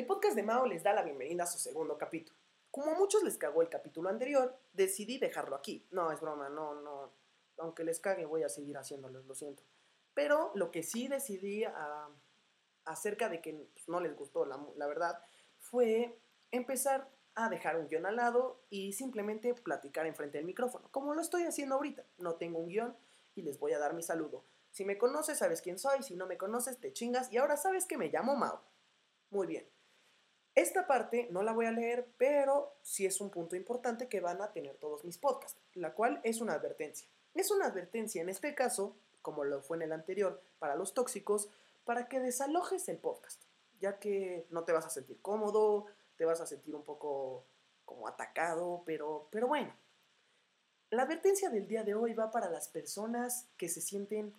El podcast de Mao les da la bienvenida a su segundo capítulo. Como a muchos les cagó el capítulo anterior, decidí dejarlo aquí. No, es broma, no, no. Aunque les cague, voy a seguir haciéndolo, lo siento. Pero lo que sí decidí ah, acerca de que pues, no les gustó, la, la verdad, fue empezar a dejar un guion al lado y simplemente platicar enfrente del micrófono, como lo estoy haciendo ahorita. No tengo un guion y les voy a dar mi saludo. Si me conoces, sabes quién soy. Si no me conoces, te chingas. Y ahora sabes que me llamo Mao. Muy bien. Esta parte no la voy a leer, pero sí es un punto importante que van a tener todos mis podcasts, la cual es una advertencia. Es una advertencia en este caso, como lo fue en el anterior, para los tóxicos, para que desalojes el podcast, ya que no te vas a sentir cómodo, te vas a sentir un poco como atacado, pero, pero bueno. La advertencia del día de hoy va para las personas que se sienten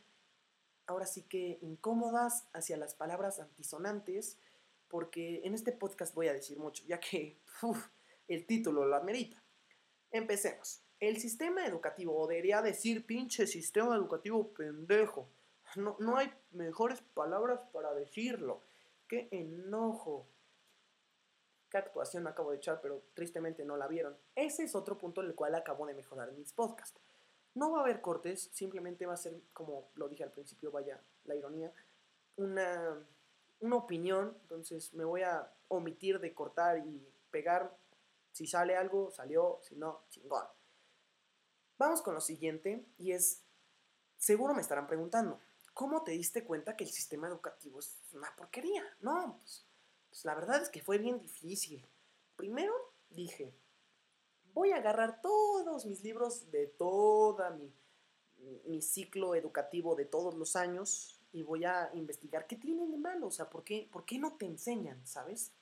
ahora sí que incómodas hacia las palabras antisonantes, porque en este podcast voy a decir mucho, ya que el título lo amerita. Empecemos. El sistema educativo, o debería decir pinche sistema educativo pendejo. No, no hay mejores palabras para decirlo. Qué enojo. Qué actuación acabo de echar, pero tristemente no la vieron. Ese es otro punto en el cual acabo de mejorar mis podcasts. No va a haber cortes, simplemente va a ser, como lo dije al principio, vaya la ironía, una, una opinión. Entonces me voy a omitir de cortar y pegar. Si sale algo, salió, si no, chingón. Vamos con lo siguiente y es, seguro me estarán preguntando, ¿cómo te diste cuenta que el sistema educativo es una porquería? No, pues, pues la verdad es que fue bien difícil. Primero dije, voy a agarrar todos mis libros de toda mi, mi ciclo educativo de todos los años y voy a investigar qué tienen de malo, o sea, ¿por qué, por qué no te enseñan, sabes?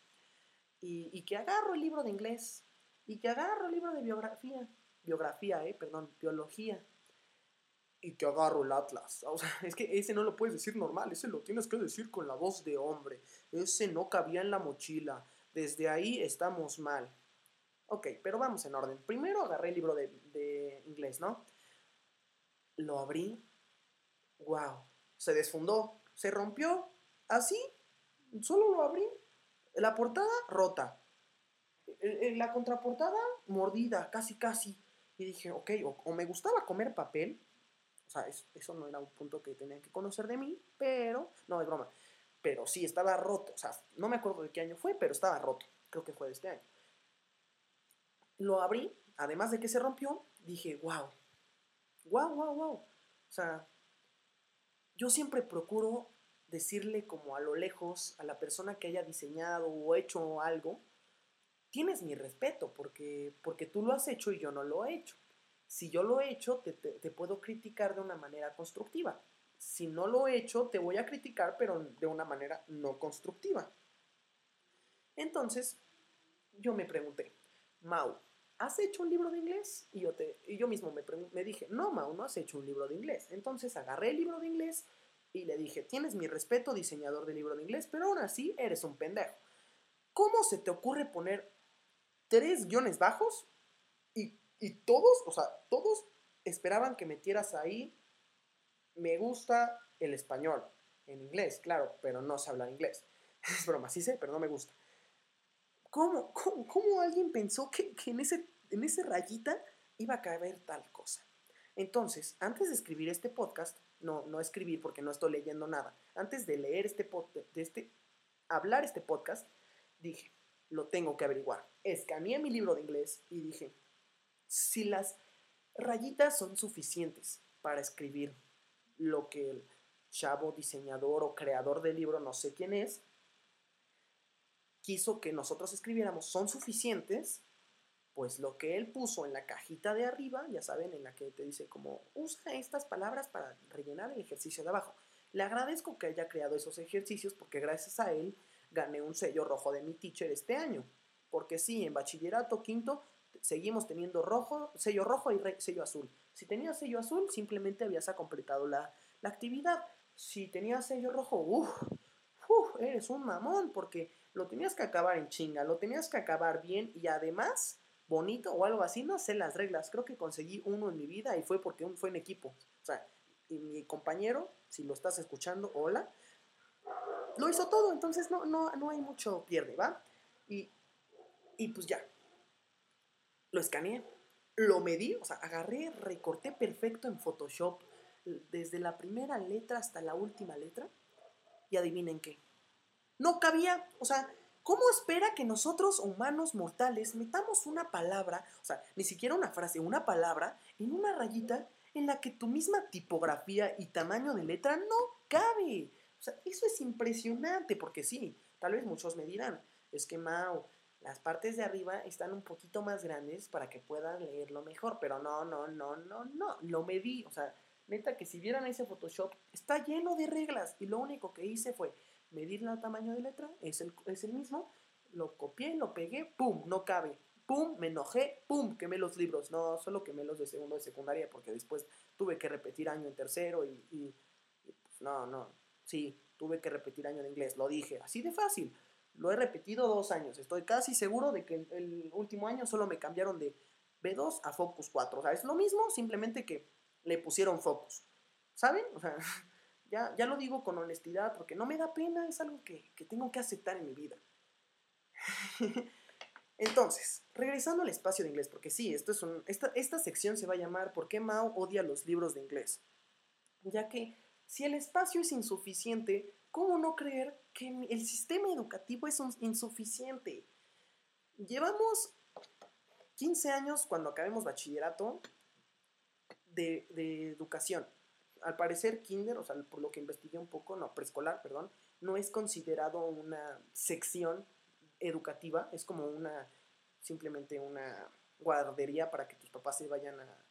Y, que agarro el libro de inglés y que agarro el libro de biografía, biografía, eh, perdón, biología, y que agarro el atlas. O sea, es que ese no lo puedes decir normal, ese lo tienes que decir con la voz de hombre, ese no cabía en la mochila, desde ahí estamos mal. Ok, pero vamos en orden. Primero agarré el libro de, de inglés, ¿no? Lo abrí. ¡Wow! Se desfundó. Se rompió. Así. Solo lo abrí. La portada rota. La contraportada mordida, casi, casi. Y dije, ok, o, me gustaba comer papel. O sea, eso, eso no era un punto que tenían que conocer de mí, pero. No, es broma. Pero sí, estaba roto. O sea, no me acuerdo de qué año fue, pero estaba roto. Creo que fue de este año lo abrí, además de que se rompió, dije, wow, wow, wow, wow. O sea, yo siempre procuro decirle como a lo lejos a la persona que haya diseñado o hecho algo, tienes mi respeto porque, porque tú lo has hecho y yo no lo he hecho. Si yo lo he hecho, te, te, puedo criticar de una manera constructiva. Si no lo he hecho, te voy a criticar, pero de una manera no constructiva. Entonces, yo me pregunté, Mau, ¿has hecho un libro de inglés? Y yo, te, y yo mismo me, me dije, no, Mau, no has hecho un libro de inglés. Entonces agarré el libro de inglés y le dije, tienes mi respeto, diseñador de libro de inglés, pero aún así eres un pendejo. ¿Cómo se te ocurre poner tres guiones bajos y, y todos, o sea, todos esperaban que metieras ahí, me gusta el español, en inglés, claro, pero no se habla inglés. Es broma, sí sé, pero no me gusta. ¿Cómo, cómo, cómo alguien pensó que, en, ese, en ese rayita iba a caber tal cosa? Entonces, antes de escribir este podcast, no, no escribir porque no estoy leyendo nada, antes de leer este podcast, de este, hablar este podcast, dije, lo tengo que averiguar. Escaneé mi libro de inglés y dije, si las rayitas son suficientes para escribir lo que el chavo diseñador o creador del libro, no sé quién es, quiso que nosotros escribiéramos son suficientes, pues lo que él puso en la cajita de arriba, ya saben, en la que te dice como usa estas palabras para rellenar el ejercicio de abajo. Le agradezco que haya creado esos ejercicios porque gracias a él gané un sello rojo de mi teacher este año. Porque sí, en bachillerato quinto seguimos teniendo rojo, sello rojo y sello azul. Si tenías sello azul, simplemente habías completado la, la actividad. Si tenías sello rojo, uff, uf, eres un mamón porque lo tenías que acabar en chinga, lo tenías que acabar bien y además bonito o algo así, no sé las reglas, creo que conseguí uno en mi vida y fue porque fue en equipo. O sea, y mi compañero, si lo estás escuchando, hola, lo hizo todo, entonces no, no, no hay mucho pierde, ¿va? Y, y pues ya, lo escaneé, lo medí, o sea, agarré, recorté perfecto en Photoshop, desde la primera letra hasta la última letra, y adivinen qué. No cabía, o sea, ¿cómo espera que nosotros, humanos mortales, metamos una palabra, o sea, ni siquiera una frase, una palabra, en una rayita en la que tu misma tipografía y tamaño de letra no cabe? O sea, eso es impresionante, porque sí, tal vez muchos me dirán, es que Mao, las partes de arriba están un poquito más grandes para que puedan leerlo mejor, pero no, no, no, no, no, lo medí, o sea, neta que si vieran ese Photoshop, está lleno de reglas y lo único que hice fue medir el tamaño de letra, es el, es el mismo, lo copié, lo pegué, pum, no cabe, pum, me enojé, pum, quemé los libros, no, solo quemé los de segundo de secundaria porque después tuve que repetir año en tercero y, pues no, no, sí, tuve que repetir año en inglés, lo dije, así de fácil. Lo he repetido dos años. Estoy casi seguro de que el, último año solo me cambiaron de B2 a Focus 4. O sea, es lo mismo, simplemente que le pusieron Focus. ¿Saben? O sea, ya, ya lo digo con honestidad porque no me da pena, es algo que, tengo que aceptar en mi vida. Entonces, regresando al espacio de inglés, porque sí, esto es esta, esta sección se va a llamar ¿Por qué Mao odia los libros de inglés? Ya que si el espacio es insuficiente, ¿cómo no creer que el sistema educativo es insuficiente? Llevamos 15 años cuando acabemos bachillerato de, educación. Al parecer, kinder, o sea, por lo que investigué un poco, no, preescolar, perdón, no es considerado una sección educativa, es como una, simplemente una guardería para que tus papás se vayan a,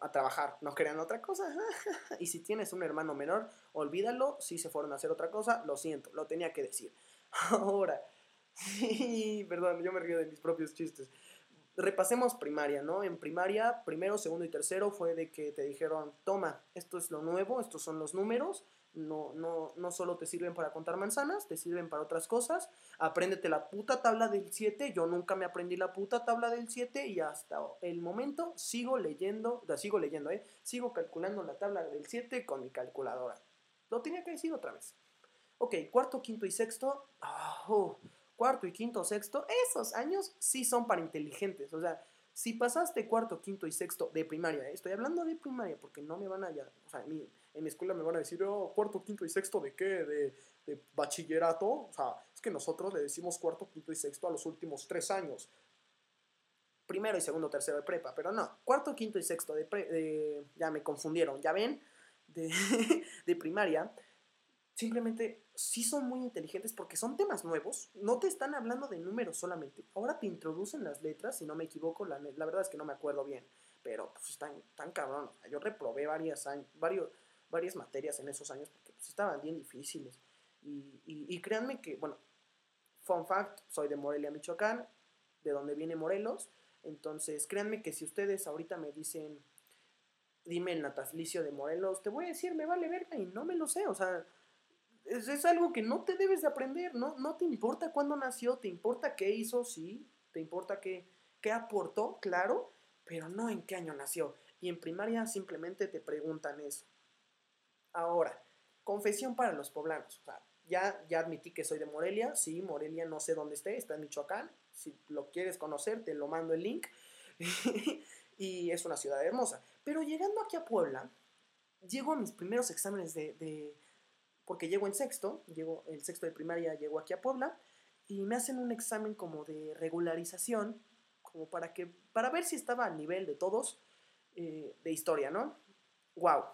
a, trabajar, no crean otra cosa. y si tienes un hermano menor, olvídalo, si se fueron a hacer otra cosa, lo siento, lo tenía que decir. Ahora, sí, perdón, yo me río de mis propios chistes. Repasemos primaria, ¿no? En primaria, primero, segundo y tercero fue de que te dijeron, toma, esto es lo nuevo, estos son los números, no, no, no solo te sirven para contar manzanas, te sirven para otras cosas. Apréndete la puta tabla del 7. Yo nunca me aprendí la puta tabla del 7 y hasta el momento sigo leyendo, sigo leyendo, ¿eh? Sigo calculando la tabla del 7 con mi calculadora. Lo tenía que decir otra vez. Ok, cuarto, quinto y sexto. Oh, cuarto y quinto, sexto. Esos años sí son para inteligentes. O sea, si pasaste cuarto, quinto y sexto de primaria, ¿eh? estoy hablando de primaria porque no me van a... Ya, o sea, mi, en mi escuela me van a decir, oh, cuarto, quinto y sexto, ¿de qué? De, de, bachillerato. O sea, es que nosotros le decimos cuarto, quinto y sexto a los últimos tres años. Primero y segundo, tercero de prepa, pero no, cuarto, quinto y sexto de, de ya me confundieron, ya ven, de, de primaria, simplemente sí son muy inteligentes porque son temas nuevos, no te están hablando de números solamente, ahora te introducen las letras, si no me equivoco, la, la verdad es que no me acuerdo bien, pero pues están tan cabrón, yo reprobé varias, varios, varias materias en esos años porque pues, estaban bien difíciles. Y, y, créanme que, bueno, fun fact, soy de Morelia, Michoacán, de donde viene Morelos. Entonces, créanme que si ustedes ahorita me dicen, dime el natalicio de Morelos, te voy a decir, me vale verga y no me lo sé. O sea, es, es, algo que no te debes de aprender, ¿no? No te importa cuándo nació, te importa qué hizo, sí, te importa qué, qué aportó, claro, pero no en qué año nació. Y en primaria simplemente te preguntan eso. Ahora, confesión para los poblanos. ya, ya admití que soy de Morelia. Sí, Morelia no sé dónde esté, está en Michoacán. Si lo quieres conocer, te lo mando el link. y es una ciudad hermosa. Pero llegando aquí a Puebla, llego a mis primeros exámenes de, porque llego en sexto, llego el sexto de primaria, llego aquí a Puebla y me hacen un examen como de regularización, como para que para ver si estaba al nivel de todos eh, de historia, ¿no? Wow,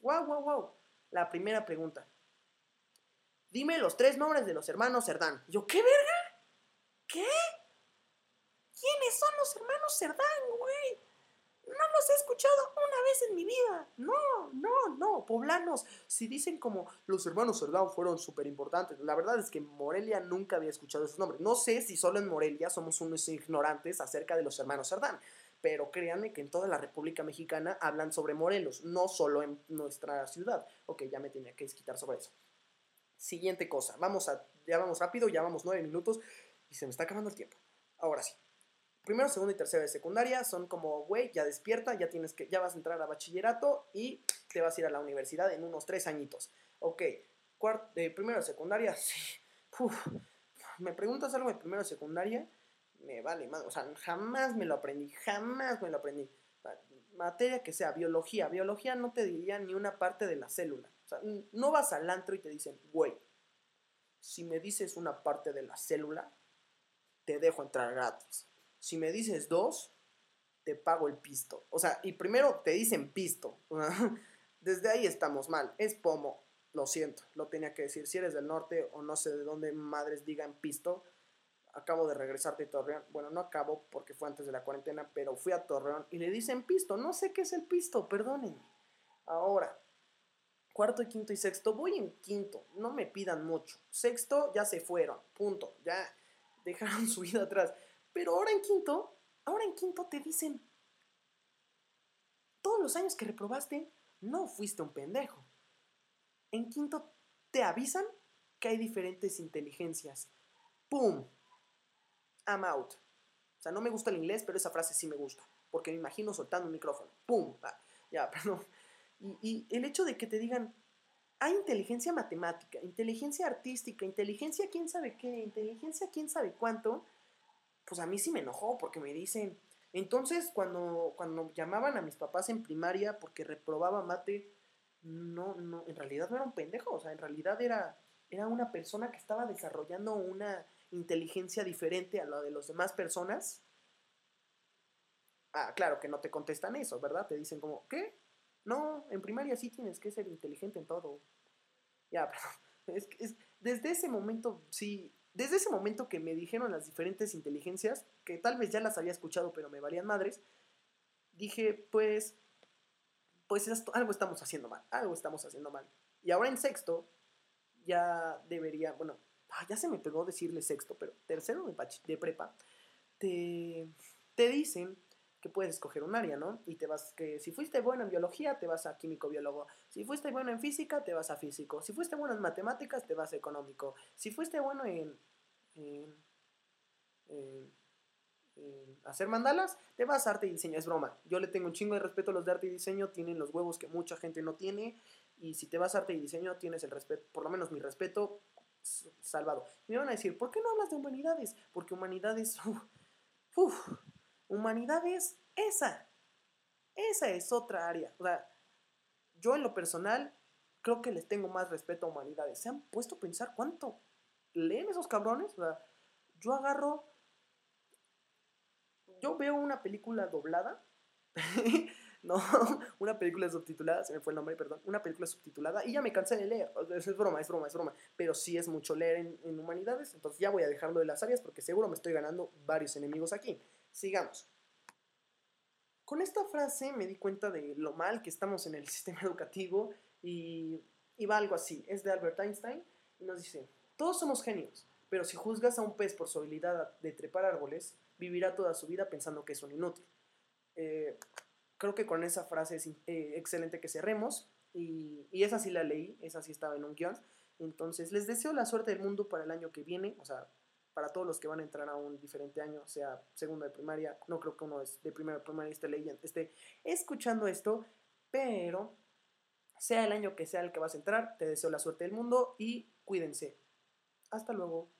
Wow, wow, wow. La primera pregunta. Dime los tres nombres de los hermanos Cerdán. Yo, ¿qué verga? ¿Qué? ¿Quiénes son los hermanos Cerdán, güey? No los he escuchado una vez en mi vida. No, no, no. Poblanos, si dicen como los hermanos Cerdán fueron súper importantes, la verdad es que Morelia nunca había escuchado esos nombres. No sé si solo en Morelia somos unos ignorantes acerca de los hermanos Cerdán pero créanme que en toda la República Mexicana hablan sobre Morelos, no solo en nuestra ciudad. Ok, ya me tenía que desquitar sobre eso. Siguiente cosa, vamos a, ya vamos rápido, ya vamos nueve minutos y se me está acabando el tiempo. Ahora sí. Primero, segundo y tercero de secundaria son como, güey, ya despierta, ya tienes que, ya vas a entrar a bachillerato y te vas a ir a la universidad en unos tres añitos. Ok, de primero de secundaria, sí. me preguntas algo de primero de secundaria, me vale, o sea, jamás me lo aprendí, jamás me lo aprendí. Materia que sea, biología, biología no te diría ni una parte de la célula. O sea, no vas al antro y te dicen, güey, si me dices una parte de la célula, te dejo entrar gratis. Si me dices dos, te pago el pisto. O sea, y primero te dicen pisto. Desde ahí estamos mal. Es pomo. Lo siento, lo tenía que decir. Si eres del norte o no sé de dónde madres digan pisto, acabo de regresar de Torreón. Bueno, no acabo porque fue antes de la cuarentena, pero fui a Torreón y le dicen pisto. No sé qué es el pisto, perdónenme. Ahora, cuarto y quinto y sexto, voy en quinto, no me pidan mucho. Sexto ya se fueron, punto, ya dejaron su vida atrás. Pero ahora en quinto, ahora en quinto te dicen, todos los años que reprobaste, no fuiste un pendejo. En quinto te avisan que hay diferentes inteligencias. ¡Pum! I'm out. O sea, no me gusta el inglés, pero esa frase sí me gusta. Porque me imagino soltando un micrófono. ¡Pum! Ah, ya, perdón. Y, el hecho de que te digan, hay inteligencia matemática, inteligencia artística, inteligencia quién sabe qué, inteligencia quién sabe cuánto, pues a mí sí me enojó porque me dicen, entonces cuando, cuando llamaban a mis papás en primaria porque reprobaba mate, no, no, en realidad no era un pendejo, o sea, en realidad era, era una persona que estaba desarrollando una inteligencia diferente a la de las demás personas. Ah, claro que no te contestan eso, ¿verdad? Te dicen como, ¿qué? No, en primaria sí tienes que ser inteligente en todo. Ya, pero es, es, desde ese momento, sí, desde ese momento que me dijeron las diferentes inteligencias, que tal vez ya las había escuchado, pero me valían madres, dije, pues, pues algo estamos haciendo mal, algo estamos haciendo mal. Y ahora en sexto, ya debería, bueno, ah, ya se me pegó decirle sexto, pero tercero de, de prepa, te, te dicen puedes escoger un área, ¿no? Y te vas, que si fuiste bueno en biología, te vas a químico biólogo. Si fuiste bueno en física, te vas a físico. Si fuiste bueno en matemáticas, te vas a económico. Si fuiste bueno en, hacer mandalas, te vas a arte y diseño. Es broma. Yo le tengo un chingo de respeto a los de arte y diseño, tienen los huevos que mucha gente no tiene. Y si te vas a arte y diseño, tienes el respeto, por lo menos mi respeto, salvado. Me van a decir, ¿por qué no hablas de humanidades? Porque humanidades, uff, Humanidades, esa. Esa es otra área. O sea, yo en lo personal creo que les tengo más respeto a humanidades. ¿Se han puesto a pensar cuánto leen esos cabrones? O sea, yo agarro. Yo veo una película doblada. no, una película subtitulada, se me fue el nombre, perdón. Una película subtitulada y ya me cansé de leer. Es broma, es broma, es broma. Pero sí es mucho leer en, en humanidades. Entonces ya voy a dejarlo de las áreas porque seguro me estoy ganando varios enemigos aquí. Sigamos. Con esta frase me di cuenta de lo mal que estamos en el sistema educativo y, va algo así. Es de Albert Einstein y nos dice, todos somos genios, pero si juzgas a un pez por su habilidad de trepar árboles, vivirá toda su vida pensando que es un inútil. Eh, creo que con esa frase es eh, excelente que cerremos y, y, esa sí la leí, esa sí estaba en un guion. Entonces les deseo la suerte del mundo para el año que viene, o sea, para todos los que van a entrar a un diferente año, sea segundo de primaria, no creo que uno es de primera de primaria esté leyendo, esté escuchando esto, pero sea el año que sea el que vas a entrar, te deseo la suerte del mundo y cuídense. Hasta luego.